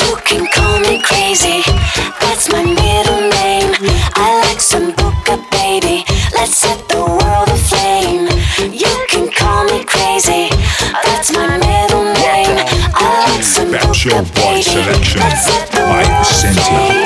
You can call me crazy, that's my middle name. I like some boca, baby. Let's set the world aflame. You can call me crazy, that's my middle name. I like some boca, baby. Selection. Let's set the world.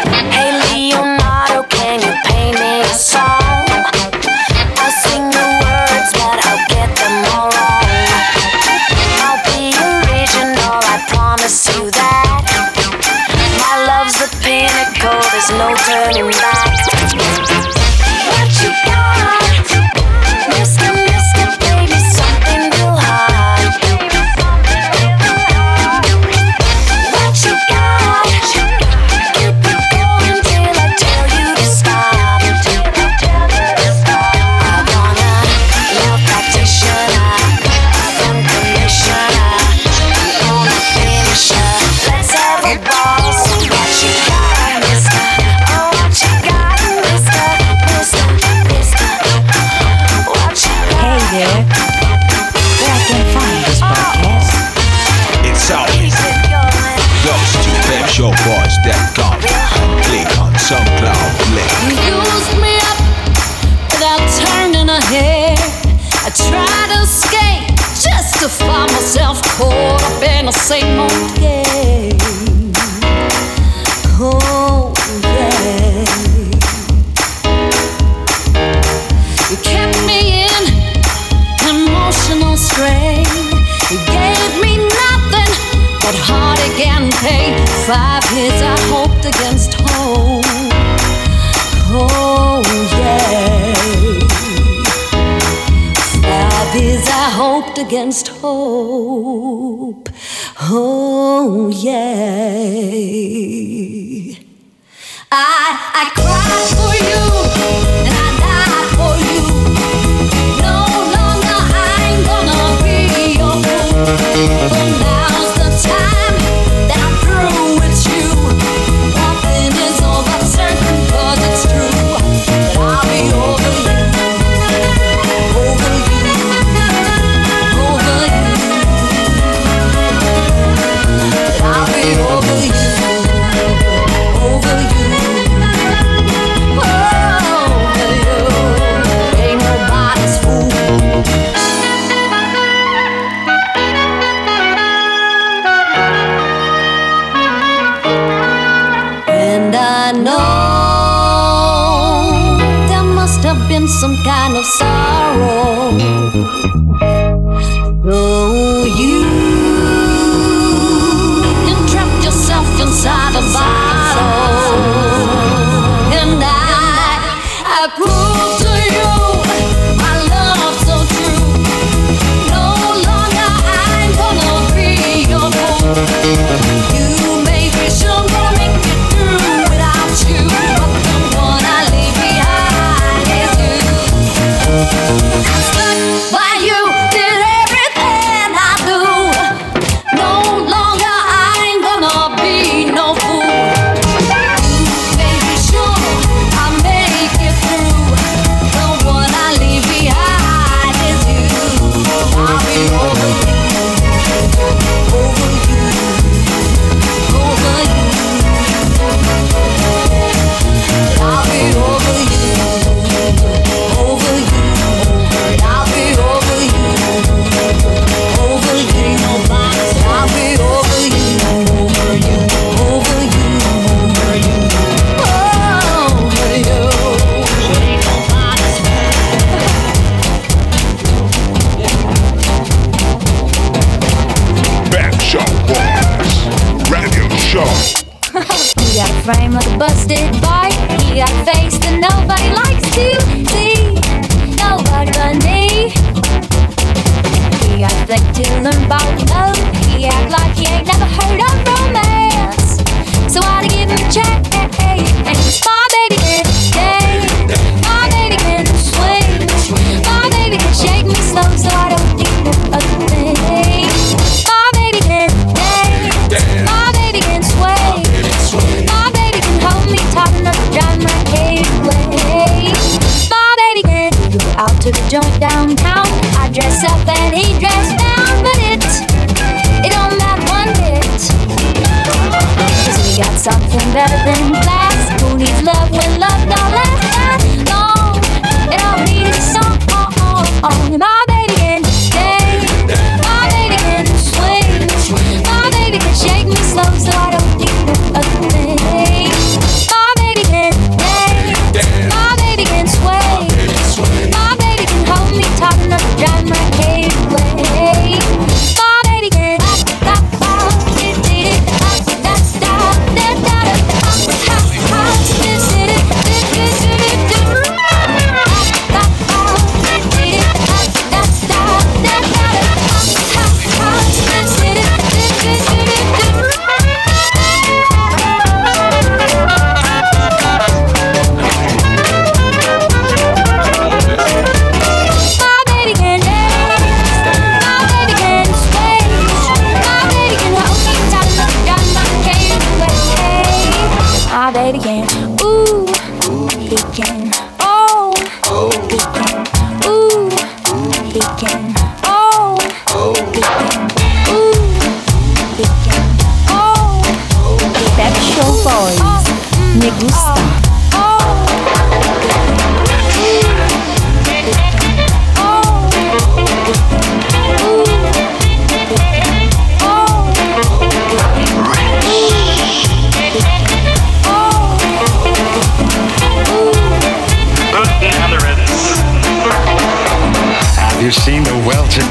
My baby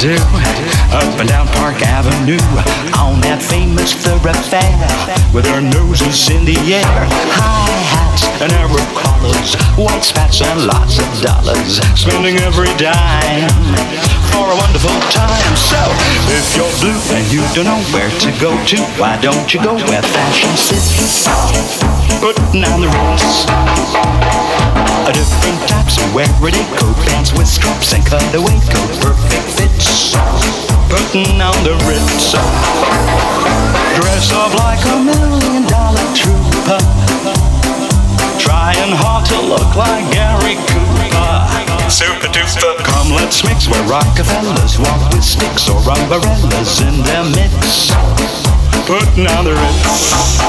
well-to-do up and down Park Avenue on that famous thoroughfare with their noses in the air, high hats and arrow collars, white spats and lots of dollars, spending every dime for a wonderful time. So if you're blue and you don't know where to go to, why don't you go where fashion sits? Putting on the ritz. A different of wear it coat pants with straps and cutaway coat, perfect fits. Putting on the ritz. Dress up like a million dollar trooper. Trying hard to look like Gary Cooper. Super duper. Come, let's mix where Rockefellers walk with sticks or umbrellas in their mix. Putting on the ritz.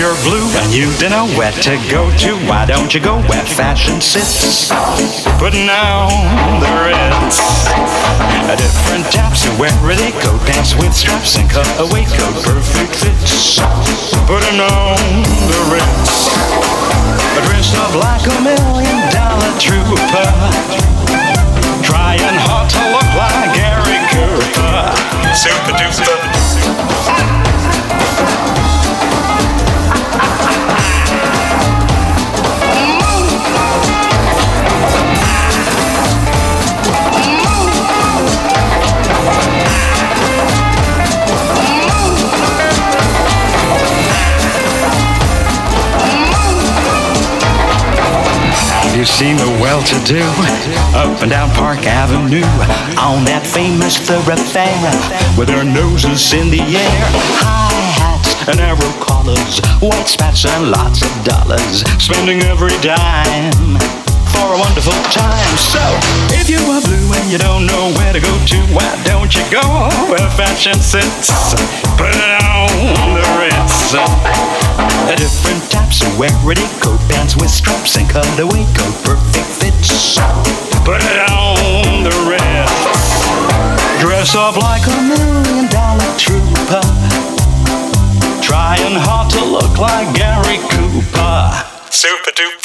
You're blue and you don't know where to go to, why don't you go where fashion sits? Putting on the Ritz. A different types who wear really coat pants with straps and cutaway coat, perfect fits. Putting on the Ritz. Dressed up like a million dollar trooper. Trying hard to look like Gary Cooper. Super duper. You seen the well-to-do up and down Park Avenue on that famous thoroughfare with their noses in the air, high hats and arrow collars, white spats and lots of dollars, spending every dime for a wonderful time. So, if you are blue and you don't know where to go to, why don't you go where fashion sits? Put it on the Ritz. Different types of wear it coat pants with straps and cutaway coat, perfect fits. Put it on the Ritz. Dress up like a million dollar trooper. Trying hard to look like Gary Cooper. Super duper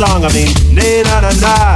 song. I mean, nee na na na.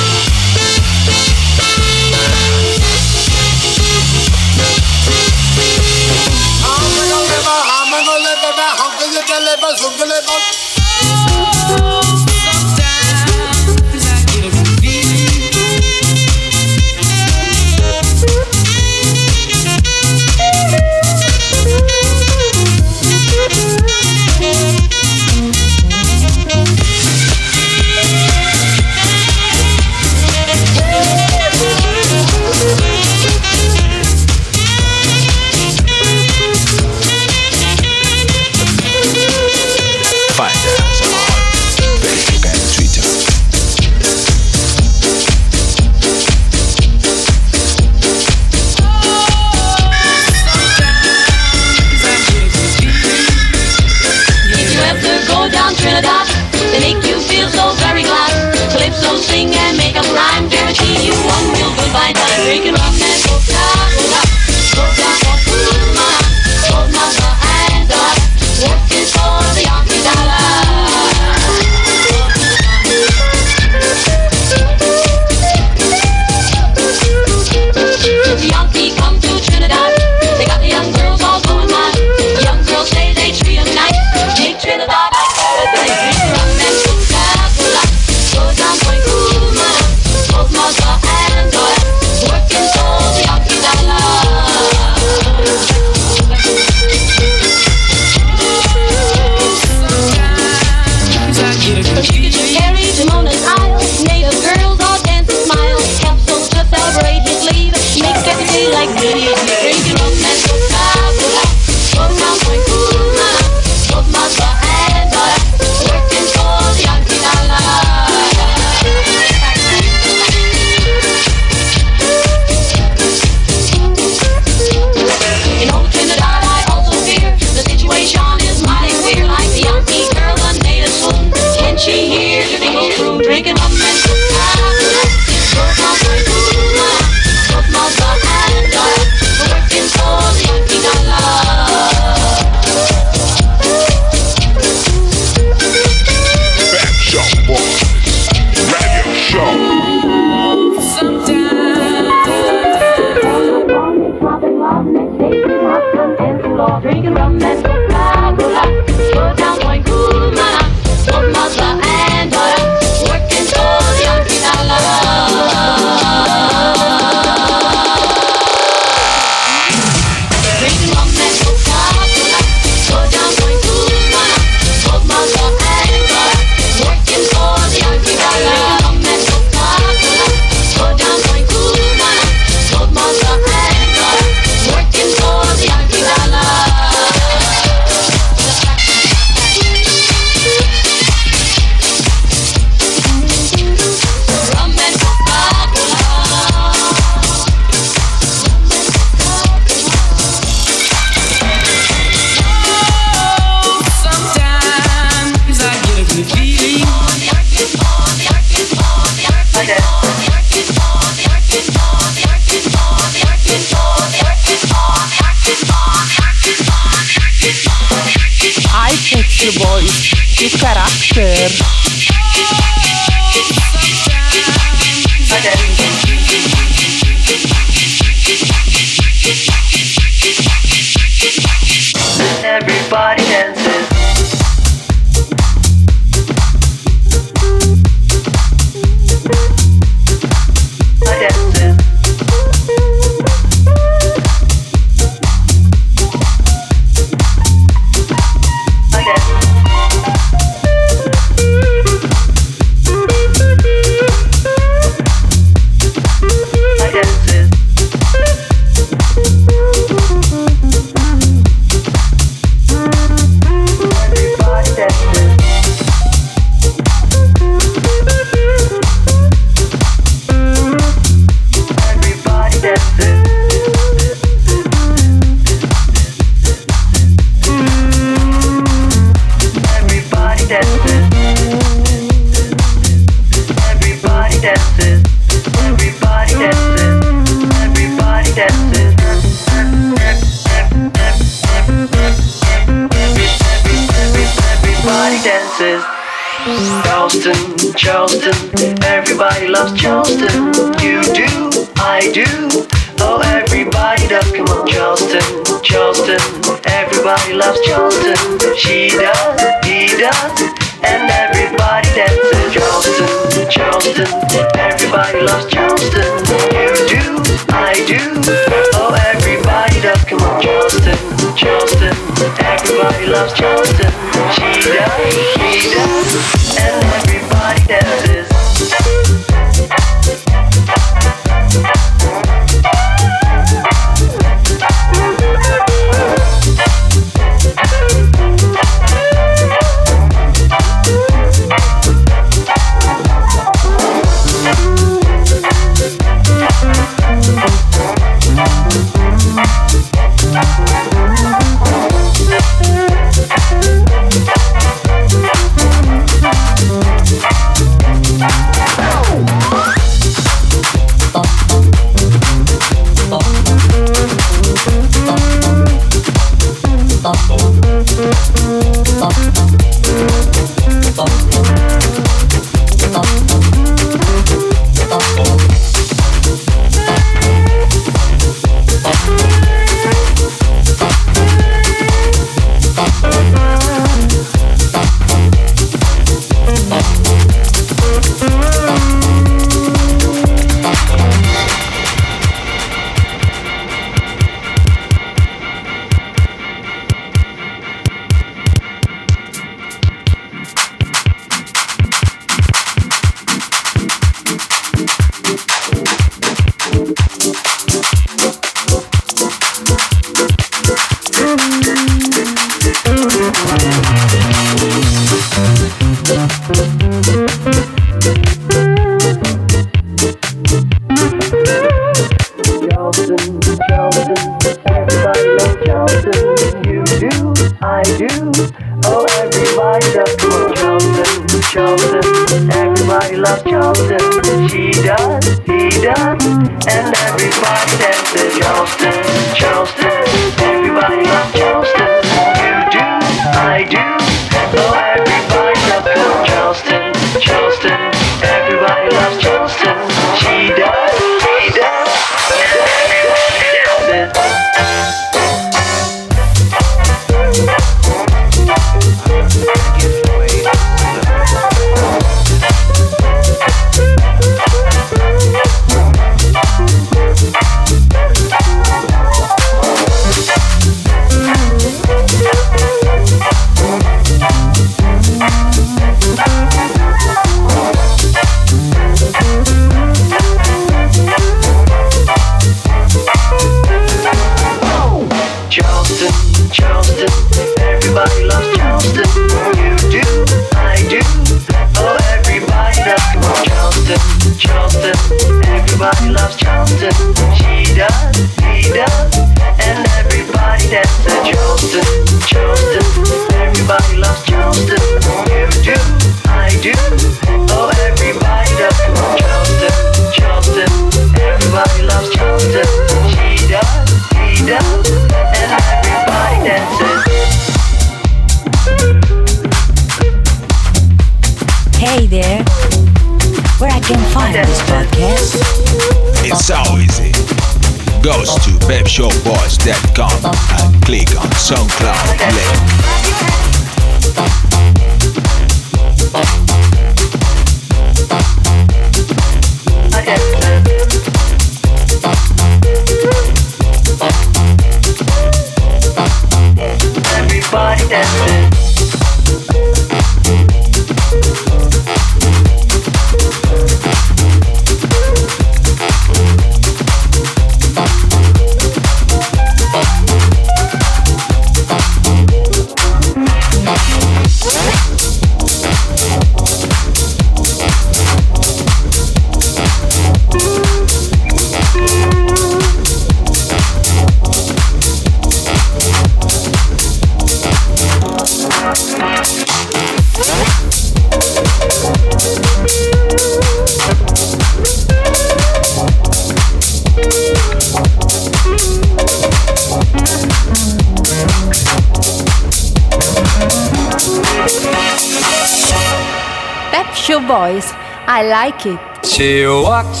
voice. I like it. She walks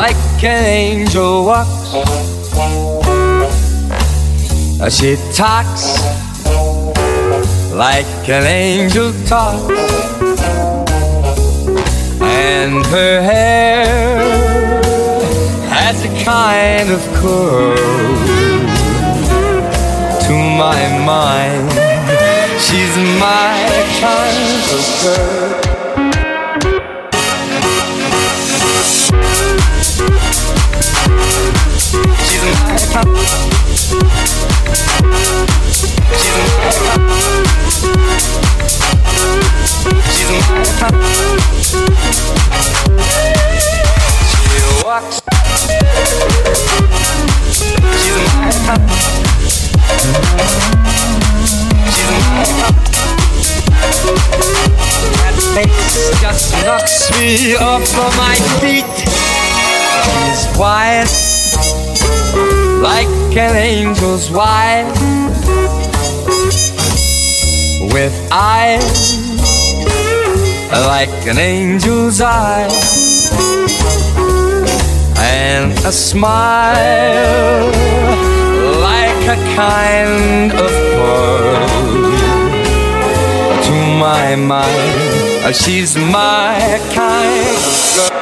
like an angel walks. She talks like an angel talks. And her hair has a kind of curl to my mind. She's my kind of girl. She's my kind. She's my kind. She's. She. She's my kind. That bass just knocks me off my feet. Like an angel's wife, with eyes like an angel's eye, and a smile a kind of pearl to my mind. She's my kind of girl.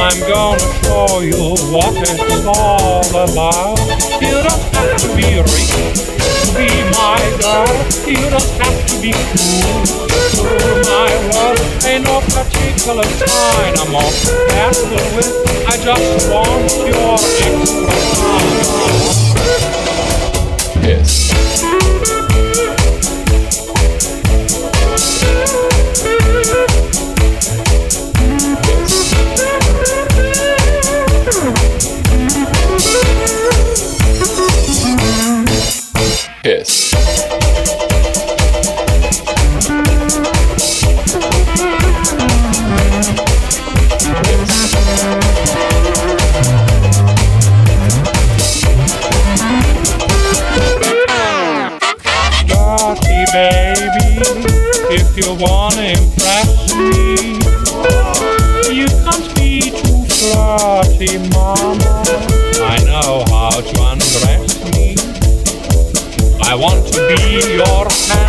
I'm gonna show you what it's all about. You don't have to be rich to be my girl. You don't have to be cool to rule my world. Ain't no particular sign I'm on after with. I just want your extra time. York.